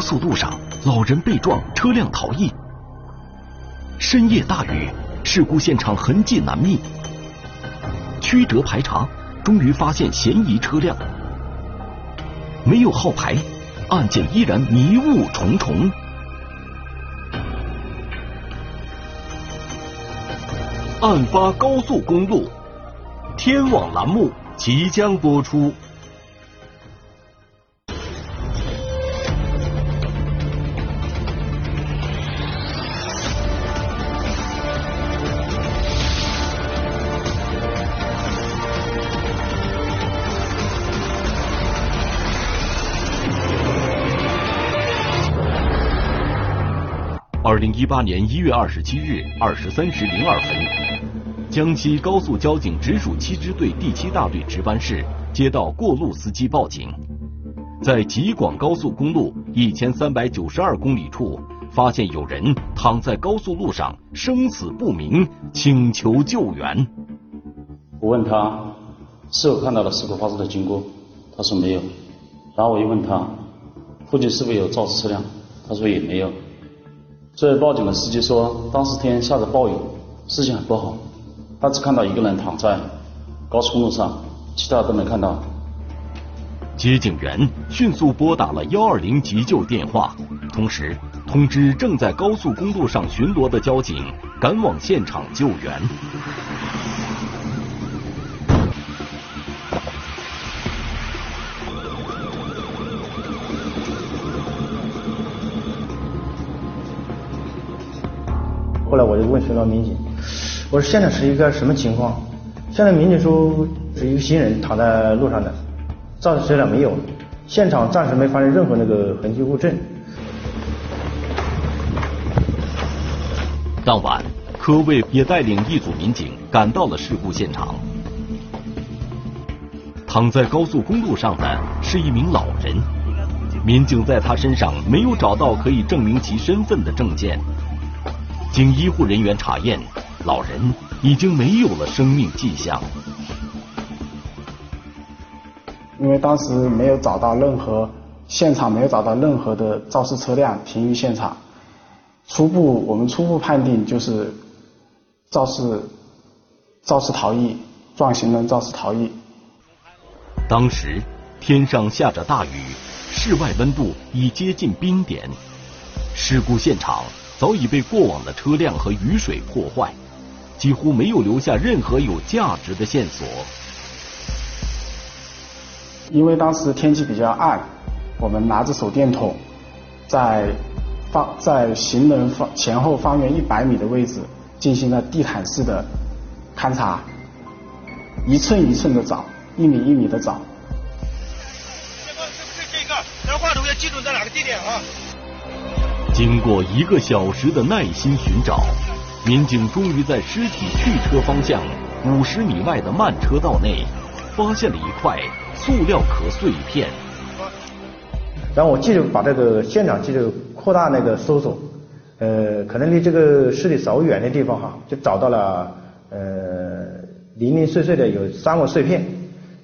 高速路上，老人被撞，车辆逃逸。深夜大雨，事故现场痕迹难觅。曲折排查，终于发现嫌疑车辆，没有号牌，案件依然迷雾重重。案发高速公路，天网栏目即将播出。零一八年一月二十七日二十三时零二分，江西高速交警直属七支队第七大队值班室接到过路司机报警，在吉广高速公路一千三百九十二公里处发现有人躺在高速路上生死不明，请求救援。我问他是否看到了事故发生的经过，他说没有。然后我又问他附近是否有肇事车辆，他说也没有。这位报警的司机说，当时天下着暴雨，视线很不好，他只看到一个人躺在高速公路上，其他都没看到。接警员迅速拨打了幺二零急救电话，同时通知正在高速公路上巡逻的交警赶往现场救援。来我就问巡逻民警，我说现场是一个什么情况？现在民警说是一个行人躺在路上的，肇事车辆没有，现场暂时没发现任何那个痕迹物证。当晚，科卫也带领一组民警赶到了事故现场。躺在高速公路上的是一名老人，民警在他身上没有找到可以证明其身份的证件。经医护人员查验，老人已经没有了生命迹象。因为当时没有找到任何现场，没有找到任何的肇事车辆停于现场。初步，我们初步判定就是肇事肇事逃逸，撞行人肇事逃逸。当时天上下着大雨，室外温度已接近冰点，事故现场。早已被过往的车辆和雨水破坏，几乎没有留下任何有价值的线索。因为当时天气比较暗，我们拿着手电筒，在方在行人方前后方圆一百米的位置进行了地毯式的勘察，一寸一寸的找，一米一米的找。这个是不是这个？咱话筒要记住在哪个地点啊？经过一个小时的耐心寻找，民警终于在尸体去车方向五十米外的慢车道内，发现了一块塑料壳碎片。然后我继续把这个现场继续扩大那个搜索，呃，可能离这个尸体稍微远的地方哈，就找到了呃零零碎碎的有三个碎片，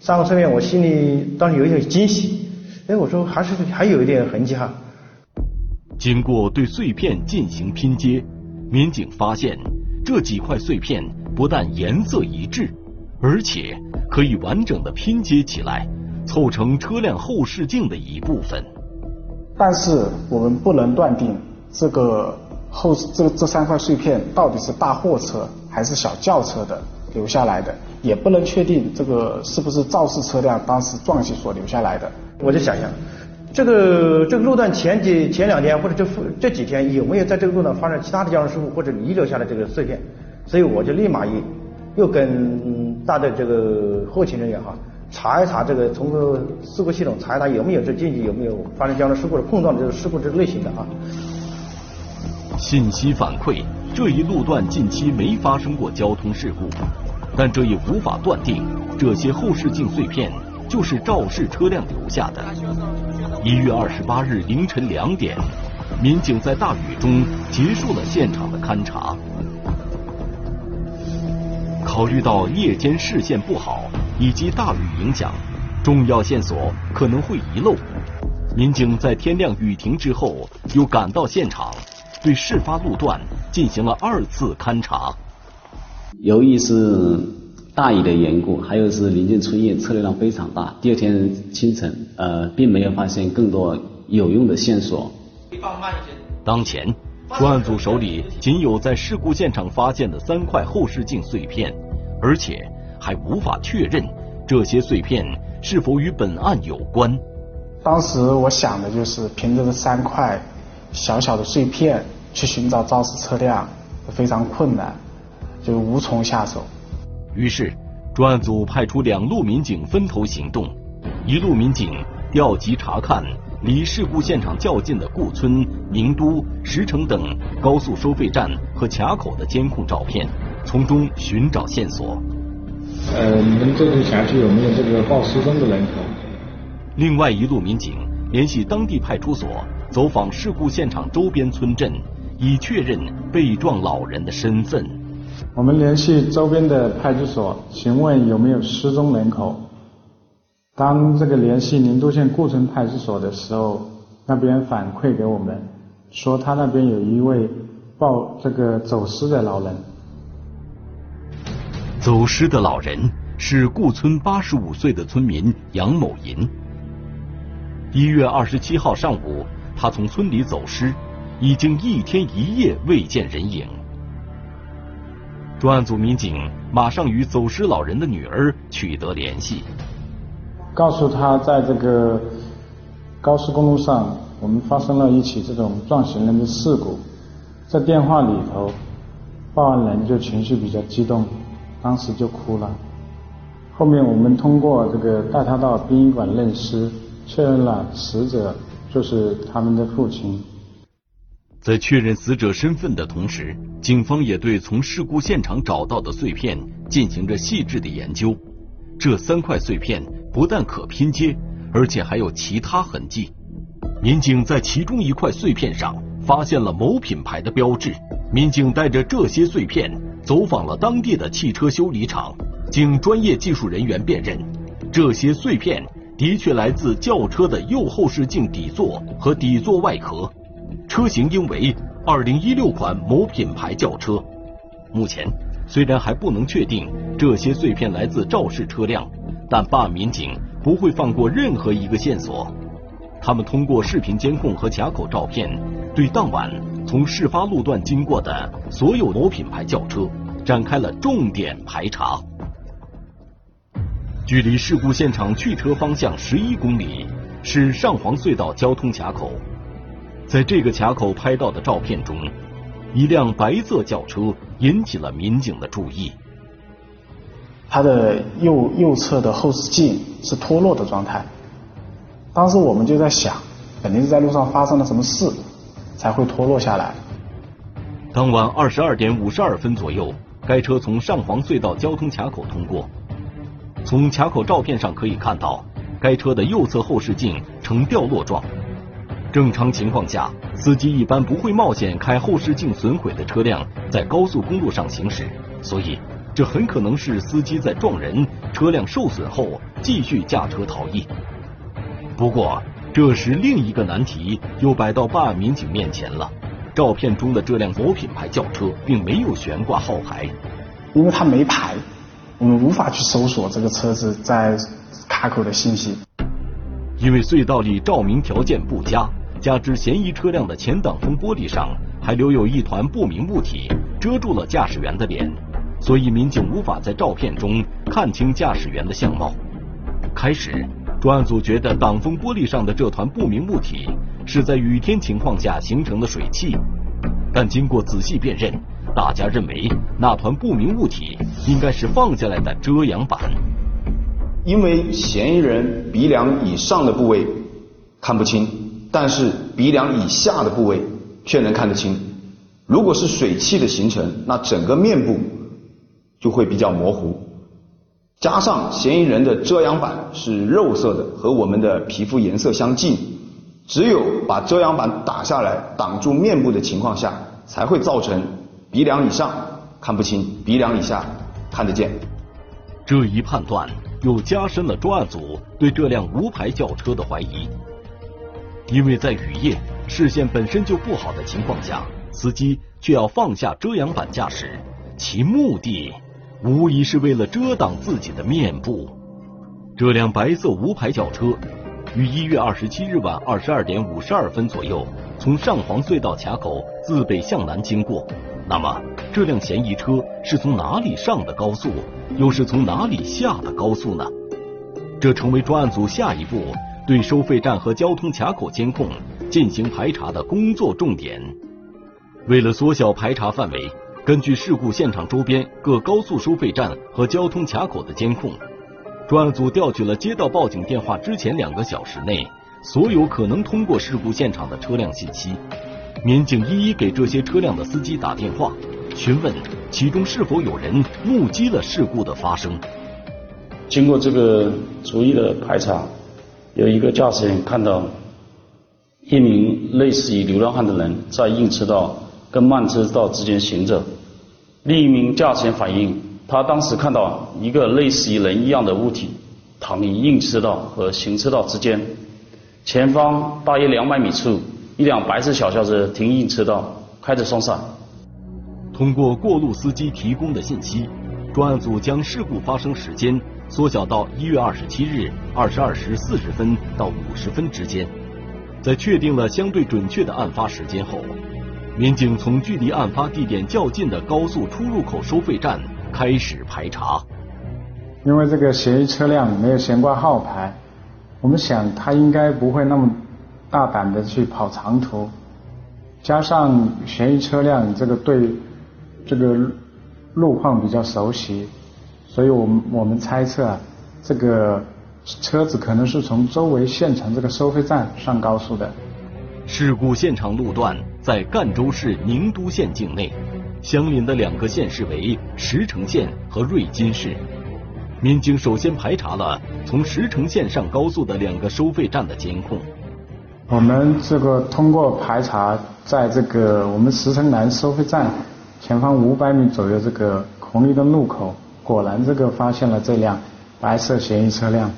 三个碎片我心里当时有一点惊喜，哎，我说还是还有一点痕迹哈。经过对碎片进行拼接，民警发现这几块碎片不但颜色一致，而且可以完整的拼接起来，凑成车辆后视镜的一部分。但是我们不能断定这个后这这三块碎片到底是大货车还是小轿车的留下来的，也不能确定这个是不是肇事车辆当时撞击所留下来的。我就想想。这个这个路段前几前两天或者这这几天有没有在这个路段发生其他的交通事故或者遗留下的这个碎片？所以我就立马又又跟大队这个后勤人员哈查一查这个从个事故系统查一查有没有这近期有没有发生交通事故的碰撞的这个事故这类型的啊。信息反馈这一路段近期没发生过交通事故，但这也无法断定这些后视镜碎片就是肇事车辆留下的。一月二十八日凌晨两点，民警在大雨中结束了现场的勘查。考虑到夜间视线不好以及大雨影响，重要线索可能会遗漏，民警在天亮雨停之后，又赶到现场，对事发路段进行了二次勘查。有意思大雨的缘故，还有是临近春夜，车流量非常大。第二天清晨，呃，并没有发现更多有用的线索。当前，专案组手里仅有在事故现场发现的三块后视镜碎片，而且还无法确认这些碎片是否与本案有关。当时我想的就是凭着这三块小小的碎片去寻找肇事车辆，非常困难，就无从下手。于是，专案组派出两路民警分头行动，一路民警调集查看离事故现场较近的顾村、宁都、石城等高速收费站和卡口的监控照片，从中寻找线索。呃，你们这个辖区有没有这个报失踪的人口？另外一路民警联系当地派出所，走访事故现场周边村镇，以确认被撞老人的身份。我们联系周边的派出所，询问有没有失踪人口。当这个联系宁都县顾村派出所的时候，那边反馈给我们说，他那边有一位报这个走失的老人。走失的老人是顾村八十五岁的村民杨某银。一月二十七号上午，他从村里走失，已经一天一夜未见人影。专案组民警马上与走失老人的女儿取得联系，告诉她在这个高速公路上，我们发生了一起这种撞行人的事故。在电话里头，报案人就情绪比较激动，当时就哭了。后面我们通过这个带他到殡仪馆认尸，确认了死者就是他们的父亲。在确认死者身份的同时，警方也对从事故现场找到的碎片进行着细致的研究。这三块碎片不但可拼接，而且还有其他痕迹。民警在其中一块碎片上发现了某品牌的标志。民警带着这些碎片走访了当地的汽车修理厂，经专业技术人员辨认，这些碎片的确来自轿车的右后视镜底座和底座外壳。车型应为二零一六款某品牌轿车。目前虽然还不能确定这些碎片来自肇事车辆，但办案民警不会放过任何一个线索。他们通过视频监控和卡口照片，对当晚从事发路段经过的所有某品牌轿车展开了重点排查。距离事故现场去车方向十一公里是上黄隧道交通卡口。在这个卡口拍到的照片中，一辆白色轿车引起了民警的注意。它的右右侧的后视镜是脱落的状态。当时我们就在想，肯定是在路上发生了什么事，才会脱落下来。当晚二十二点五十二分左右，该车从上黄隧道交通卡口通过。从卡口照片上可以看到，该车的右侧后视镜呈掉落状。正常情况下，司机一般不会冒险开后视镜损毁的车辆在高速公路上行驶，所以这很可能是司机在撞人、车辆受损后继续驾车逃逸。不过，这时另一个难题又摆到办案民警面前了：照片中的这辆某品牌轿车并没有悬挂号牌，因为它没牌，我们无法去搜索这个车子在卡口的信息。因为隧道里照明条件不佳。加之嫌疑车辆的前挡风玻璃上还留有一团不明物体，遮住了驾驶员的脸，所以民警无法在照片中看清驾驶员的相貌。开始，专案组觉得挡风玻璃上的这团不明物体是在雨天情况下形成的水汽，但经过仔细辨认，大家认为那团不明物体应该是放下来的遮阳板。因为嫌疑人鼻梁以上的部位看不清。但是鼻梁以下的部位却能看得清。如果是水汽的形成，那整个面部就会比较模糊。加上嫌疑人的遮阳板是肉色的，和我们的皮肤颜色相近，只有把遮阳板打下来挡住面部的情况下，才会造成鼻梁以上看不清，鼻梁以下看得见。这一判断又加深了专案组对这辆无牌轿车的怀疑。因为在雨夜视线本身就不好的情况下，司机却要放下遮阳板驾驶，其目的无疑是为了遮挡自己的面部。这辆白色无牌轿车于一月二十七日晚二十二点五十二分左右从上黄隧道卡口自北向南经过。那么，这辆嫌疑车是从哪里上的高速，又是从哪里下的高速呢？这成为专案组下一步对收费站和交通卡口监控进行排查的工作重点。为了缩小排查范围，根据事故现场周边各高速收费站和交通卡口的监控。专案组调取了接到报警电话之前两个小时内所有可能通过事故现场的车辆信息，民警一一给这些车辆的司机打电话，询问其中是否有人目击了事故的发生。经过这个逐一的排查，有一个驾驶员看到一名类似于流浪汉的人在硬车道跟慢车道之间行走，另一名驾驶员反映。他当时看到一个类似于人一样的物体躺于硬车道和行车道之间，前方大约两百米处，一辆白色小轿车停硬车道，开着双闪。通过过路司机提供的信息，专案组将事故发生时间缩小到一月二十七日二十二时四十分到五十分之间。在确定了相对准确的案发时间后，民警从距离案发地点较近的高速出入口收费站。开始排查，因为这个嫌疑车辆没有悬挂号牌，我们想他应该不会那么大胆的去跑长途，加上嫌疑车辆这个对这个路况比较熟悉，所以我们我们猜测啊这个车子可能是从周围县城这个收费站上高速的。事故现场路段在赣州市宁都县境内。相邻的两个县市为石城县和瑞金市。民警首先排查了从石城县上高速的两个收费站的监控。我们这个通过排查，在这个我们石城南收费站前方五百米左右这个红绿灯路口，果然这个发现了这辆白色嫌疑车辆。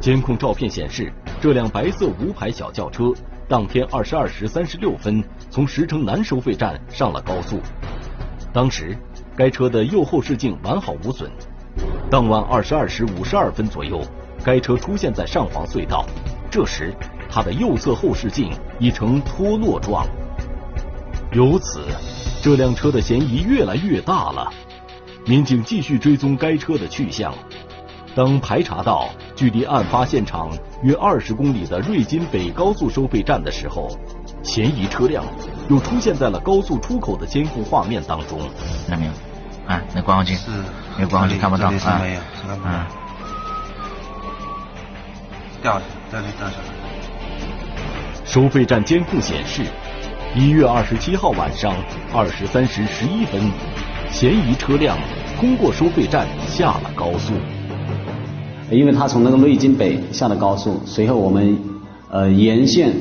监控照片显示，这辆白色无牌小轿车当天二十二时三十六分从石城南收费站上了高速。当时，该车的右后视镜完好无损。当晚二十二时五十二分左右，该车出现在上黄隧道，这时它的右侧后视镜已呈脱落状。由此，这辆车的嫌疑越来越大了。民警继续追踪该车的去向，当排查到距离案发现场约二十公里的瑞金北高速收费站的时候，嫌疑车辆。又出现在了高速出口的监控画面当中。看到没有？啊，那光镜是没有光镜看不到啊。没有，看不到。掉下，掉下，掉下。收费站监控显示，一月二十七号晚上二十三时十一分，嫌疑车辆通过收费站下了高速。因为他从那个瑞金北下了高速，随后我们呃沿线。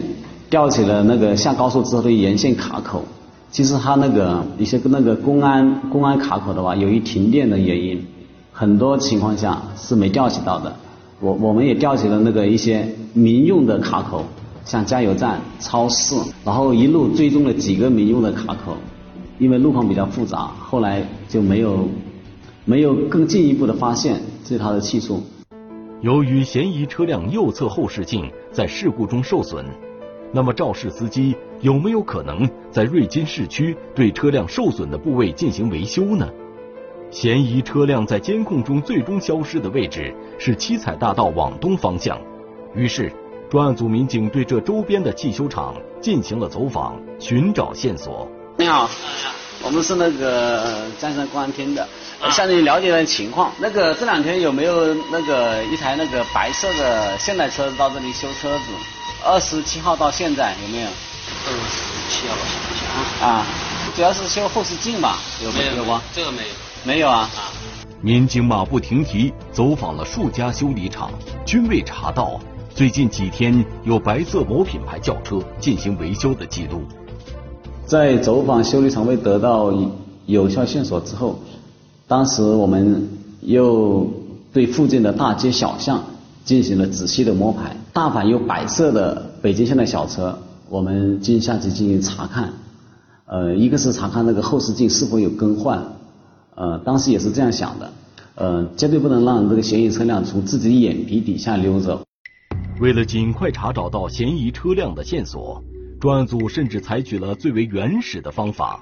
调起了那个下高速之后的沿线卡口，其实它那个一些那个公安公安卡口的话，由于停电的原因，很多情况下是没调起到的。我我们也调起了那个一些民用的卡口，像加油站、超市，然后一路追踪了几个民用的卡口，因为路况比较复杂，后来就没有没有更进一步的发现这是他的气处。由于嫌疑车辆右侧后视镜在事故中受损。那么肇事司机有没有可能在瑞金市区对车辆受损的部位进行维修呢？嫌疑车辆在监控中最终消失的位置是七彩大道往东方向。于是，专案组民警对这周边的汽修厂进行了走访，寻找线索。你好，我们是那个江山公安厅的，向你了解了情况。那个这两天有没有那个一台那个白色的现代车到这里修车子？二十七号到现在有没有？二十七号到现在啊，主要是修后视镜吧？有没有？有吗？这个没有。没有啊。民警马不停蹄走访了数家修理厂，均未查到最近几天有白色某品牌轿车进行维修的记录。在走访修理厂未得到有效线索之后，当时我们又对附近的大街小巷。进行了仔细的摸排，大凡有白色的北京线的小车，我们进下去进行查看。呃，一个是查看那个后视镜是否有更换，呃，当时也是这样想的，呃，绝对不能让这个嫌疑车辆从自己眼皮底下溜走。为了尽快查找到嫌疑车辆的线索，专案组甚至采取了最为原始的方法，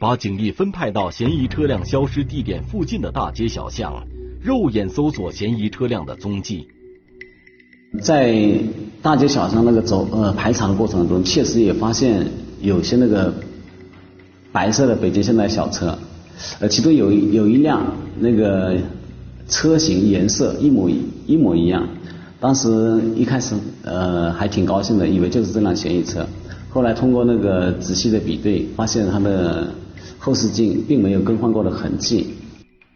把警力分派到嫌疑车辆消失地点附近的大街小巷，肉眼搜索嫌疑车辆的踪迹。在大街小巷那个走呃排查的过程中，确实也发现有些那个。白色的北京现代小车，呃，其中有有一辆那个车型颜色一模一一模一样。当时一开始呃还挺高兴的，以为就是这辆嫌疑车。后来通过那个仔细的比对，发现它的后视镜并没有更换过的痕迹。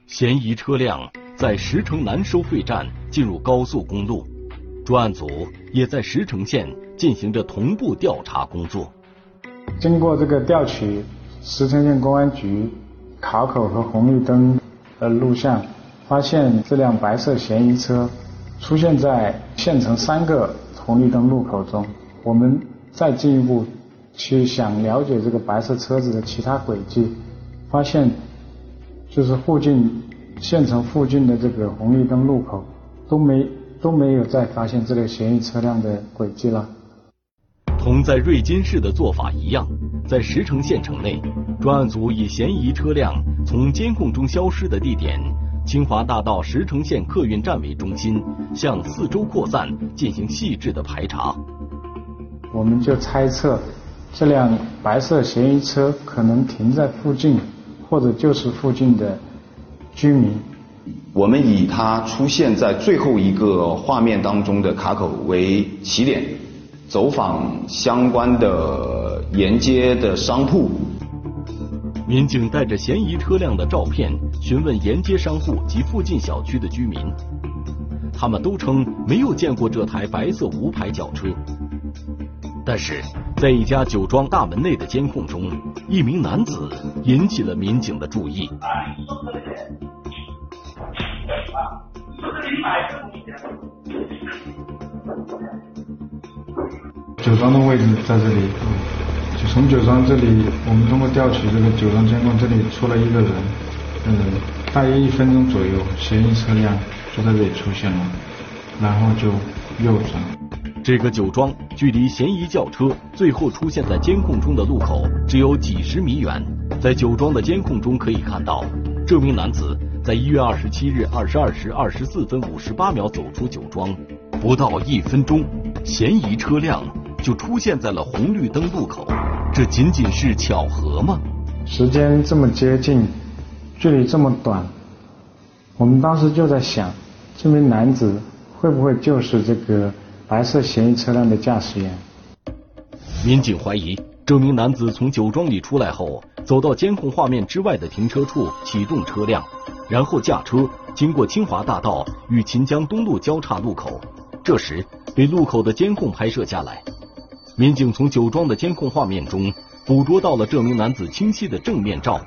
嫌疑车辆在石城南收费站进入高速公路，专案组也在石城县进行着同步调查工作。经过这个调取。石城县公安局卡口和红绿灯的录像，发现这辆白色嫌疑车出现在县城三个红绿灯路口中。我们再进一步去想了解这个白色车子的其他轨迹，发现就是附近县城附近的这个红绿灯路口都没都没有再发现这个嫌疑车辆的轨迹了。同在瑞金市的做法一样。在石城县城内，专案组以嫌疑车辆从监控中消失的地点清华大道石城县客运站为中心，向四周扩散进行细致的排查。我们就猜测，这辆白色嫌疑车可能停在附近，或者就是附近的居民。我们以它出现在最后一个画面当中的卡口为起点。走访相关的沿街的商铺，民警带着嫌疑车辆的照片询问沿街商户及附近小区的居民，他们都称没有见过这台白色无牌轿车。但是在一家酒庄大门内的监控中，一名男子引起了民警的注意。酒庄的位置在这里，从酒庄这里，我们通过调取这个酒庄监控，这里出了一个人，嗯，大约一分钟左右，嫌疑车辆就在这里出现了，然后就右转。这个酒庄距离嫌疑轿车最后出现在监控中的路口只有几十米远，在酒庄的监控中可以看到，这名男子在一月二十七日二十二时二十四分五十八秒走出酒庄，不到一分钟，嫌疑车辆。就出现在了红绿灯路口，这仅仅是巧合吗？时间这么接近，距离这么短，我们当时就在想，这名男子会不会就是这个白色嫌疑车辆的驾驶员？民警怀疑，这名男子从酒庄里出来后，走到监控画面之外的停车处启动车辆，然后驾车经过清华大道与秦江东路交叉路口，这时被路口的监控拍摄下来。民警从酒庄的监控画面中捕捉到了这名男子清晰的正面照，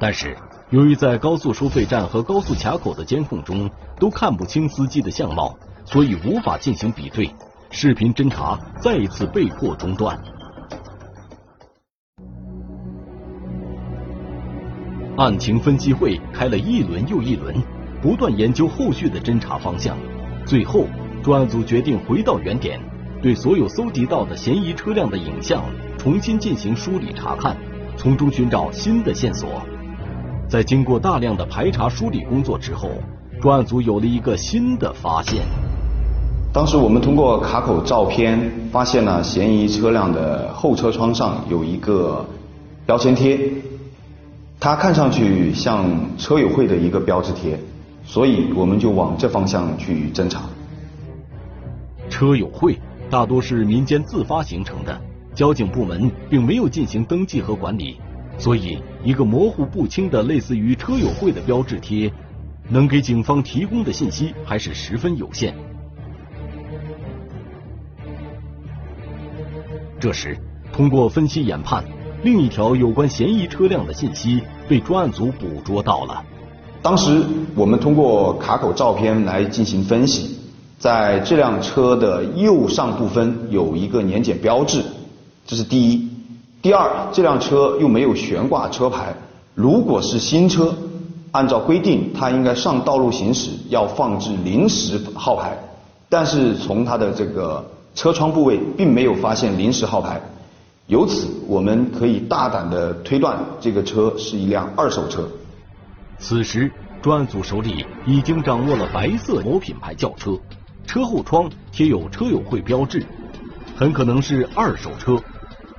但是由于在高速收费站和高速卡口的监控中都看不清司机的相貌，所以无法进行比对，视频侦查再一次被迫中断。案情分析会开了一轮又一轮，不断研究后续的侦查方向，最后专案组决定回到原点。对所有搜集到的嫌疑车辆的影像重新进行梳理查看，从中寻找新的线索。在经过大量的排查梳理工作之后，专案组有了一个新的发现。当时我们通过卡口照片发现了嫌疑车辆的后车窗上有一个标签贴，它看上去像车友会的一个标志贴，所以我们就往这方向去侦查。车友会。大多是民间自发形成的，交警部门并没有进行登记和管理，所以一个模糊不清的类似于车友会的标志贴，能给警方提供的信息还是十分有限。这时，通过分析研判，另一条有关嫌疑车辆的信息被专案组捕捉到了。当时我们通过卡口照片来进行分析。在这辆车的右上部分有一个年检标志，这是第一。第二，这辆车又没有悬挂车牌，如果是新车，按照规定它应该上道路行驶要放置临时号牌，但是从它的这个车窗部位并没有发现临时号牌，由此我们可以大胆的推断这个车是一辆二手车。此时，专案组手里已经掌握了白色某品牌轿车。车后窗贴有车友会标志，很可能是二手车。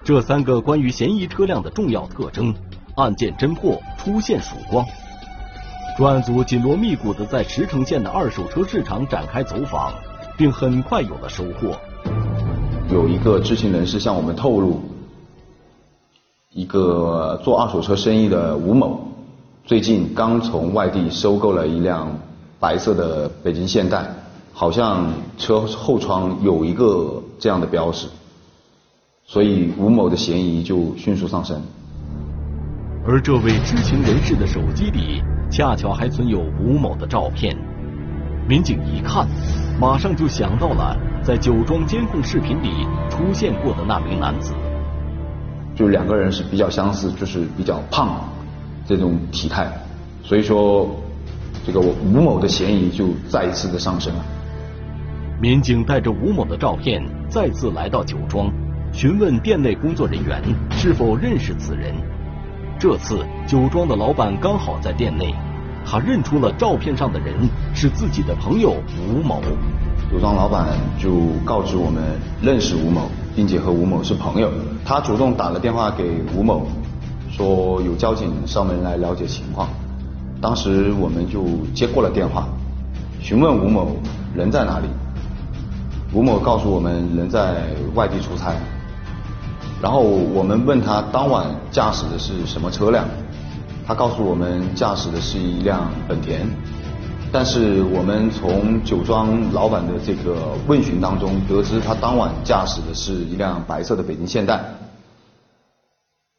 这三个关于嫌疑车辆的重要特征，案件侦破出现曙光。专案组紧锣密鼓的在石城县的二手车市场展开走访，并很快有了收获。有一个知情人士向我们透露，一个做二手车生意的吴某，最近刚从外地收购了一辆白色的北京现代。好像车后窗有一个这样的标识，所以吴某的嫌疑就迅速上升。而这位知情人士的手机里恰巧还存有吴某的照片，民警一看，马上就想到了在酒庄监控视频里出现过的那名男子。就两个人是比较相似，就是比较胖这种体态，所以说这个吴某的嫌疑就再一次的上升了。民警带着吴某的照片再次来到酒庄，询问店内工作人员是否认识此人。这次酒庄的老板刚好在店内，他认出了照片上的人是自己的朋友吴某。酒庄老板就告知我们认识吴某，并且和吴某是朋友。他主动打了电话给吴某，说有交警上门来了解情况。当时我们就接过了电话，询问吴某人在哪里。吴某告诉我们人在外地出差，然后我们问他当晚驾驶的是什么车辆，他告诉我们驾驶的是一辆本田，但是我们从酒庄老板的这个问询当中得知他当晚驾驶的是一辆白色的北京现代，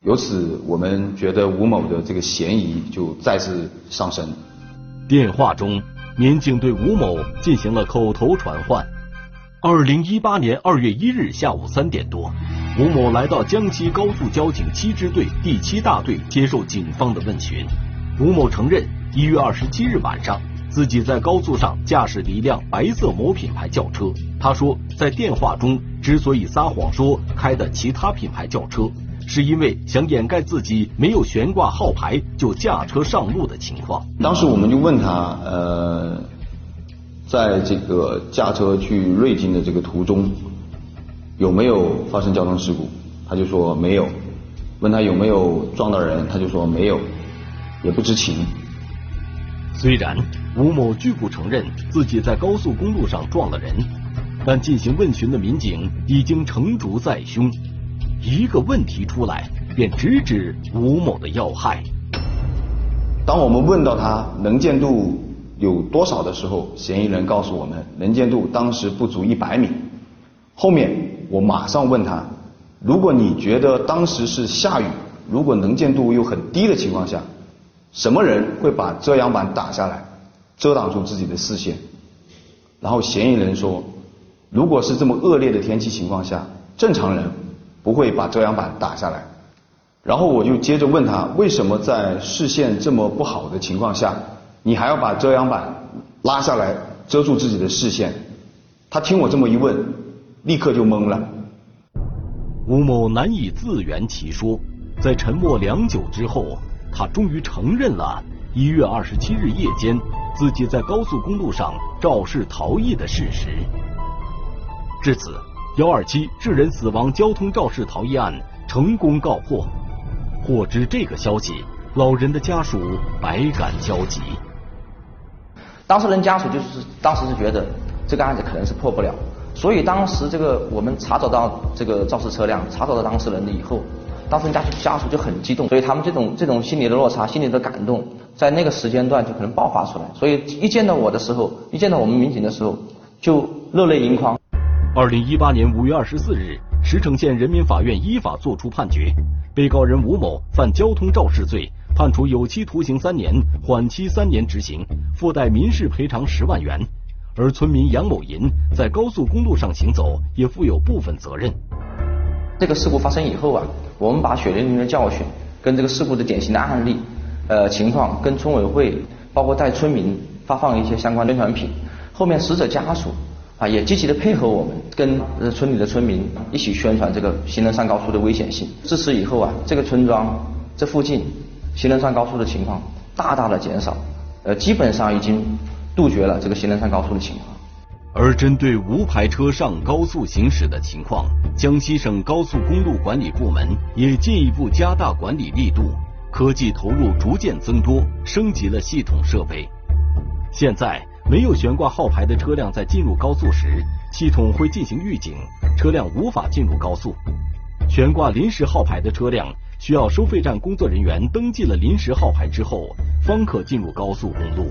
由此我们觉得吴某的这个嫌疑就再次上升。电话中，民警对吴某进行了口头传唤。二零一八年二月一日下午三点多，吴某来到江西高速交警七支队第七大队接受警方的问询。吴某承认，一月二十七日晚上，自己在高速上驾驶了一辆白色某品牌轿车。他说，在电话中之所以撒谎说开的其他品牌轿车，是因为想掩盖自己没有悬挂号牌就驾车上路的情况。当时我们就问他，呃。在这个驾车去瑞金的这个途中，有没有发生交通事故？他就说没有。问他有没有撞到人，他就说没有，也不知情。虽然吴某拒不承认自己在高速公路上撞了人，但进行问询的民警已经成竹在胸，一个问题出来便直指吴某的要害。当我们问到他能见度。有多少的时候，嫌疑人告诉我们能见度当时不足一百米。后面我马上问他，如果你觉得当时是下雨，如果能见度又很低的情况下，什么人会把遮阳板打下来，遮挡住自己的视线？然后嫌疑人说，如果是这么恶劣的天气情况下，正常人不会把遮阳板打下来。然后我就接着问他，为什么在视线这么不好的情况下？你还要把遮阳板拉下来遮住自己的视线，他听我这么一问，立刻就懵了。吴某难以自圆其说，在沉默良久之后，他终于承认了一月二十七日夜间自己在高速公路上肇事逃逸的事实。至此，幺二七致人死亡交通肇事逃逸案成功告破。获知这个消息，老人的家属百感交集。当事人家属就是当时是觉得这个案子可能是破不了，所以当时这个我们查找到这个肇事车辆，查找到当事人了以后，当事人家属家属就很激动，所以他们这种这种心理的落差、心理的感动，在那个时间段就可能爆发出来。所以一见到我的时候，一见到我们民警的时候，就热泪盈眶。二零一八年五月二十四日，石城县人民法院依法作出判决，被告人吴某犯交通肇事罪。判处有期徒刑三年，缓期三年执行，附带民事赔偿十万元。而村民杨某银在高速公路上行走也负有部分责任。这个事故发生以后啊，我们把血淋淋的教训跟这个事故的典型的案例呃情况跟村委会，包括带村民发放一些相关宣传品，后面死者家属啊也积极的配合我们，跟村里的村民一起宣传这个行人上高速的危险性。自此以后啊，这个村庄这附近行人上高速的情况大大的减少，呃基本上已经杜绝了这个行人上高速的情况。而针对无牌车上高速行驶的情况，江西省高速公路管理部门也进一步加大管理力度，科技投入逐渐增多，升级了系统设备。现在，没有悬挂号牌的车辆在进入高速时，系统会进行预警，车辆无法进入高速；悬挂临时号牌的车辆，需要收费站工作人员登记了临时号牌之后，方可进入高速公路。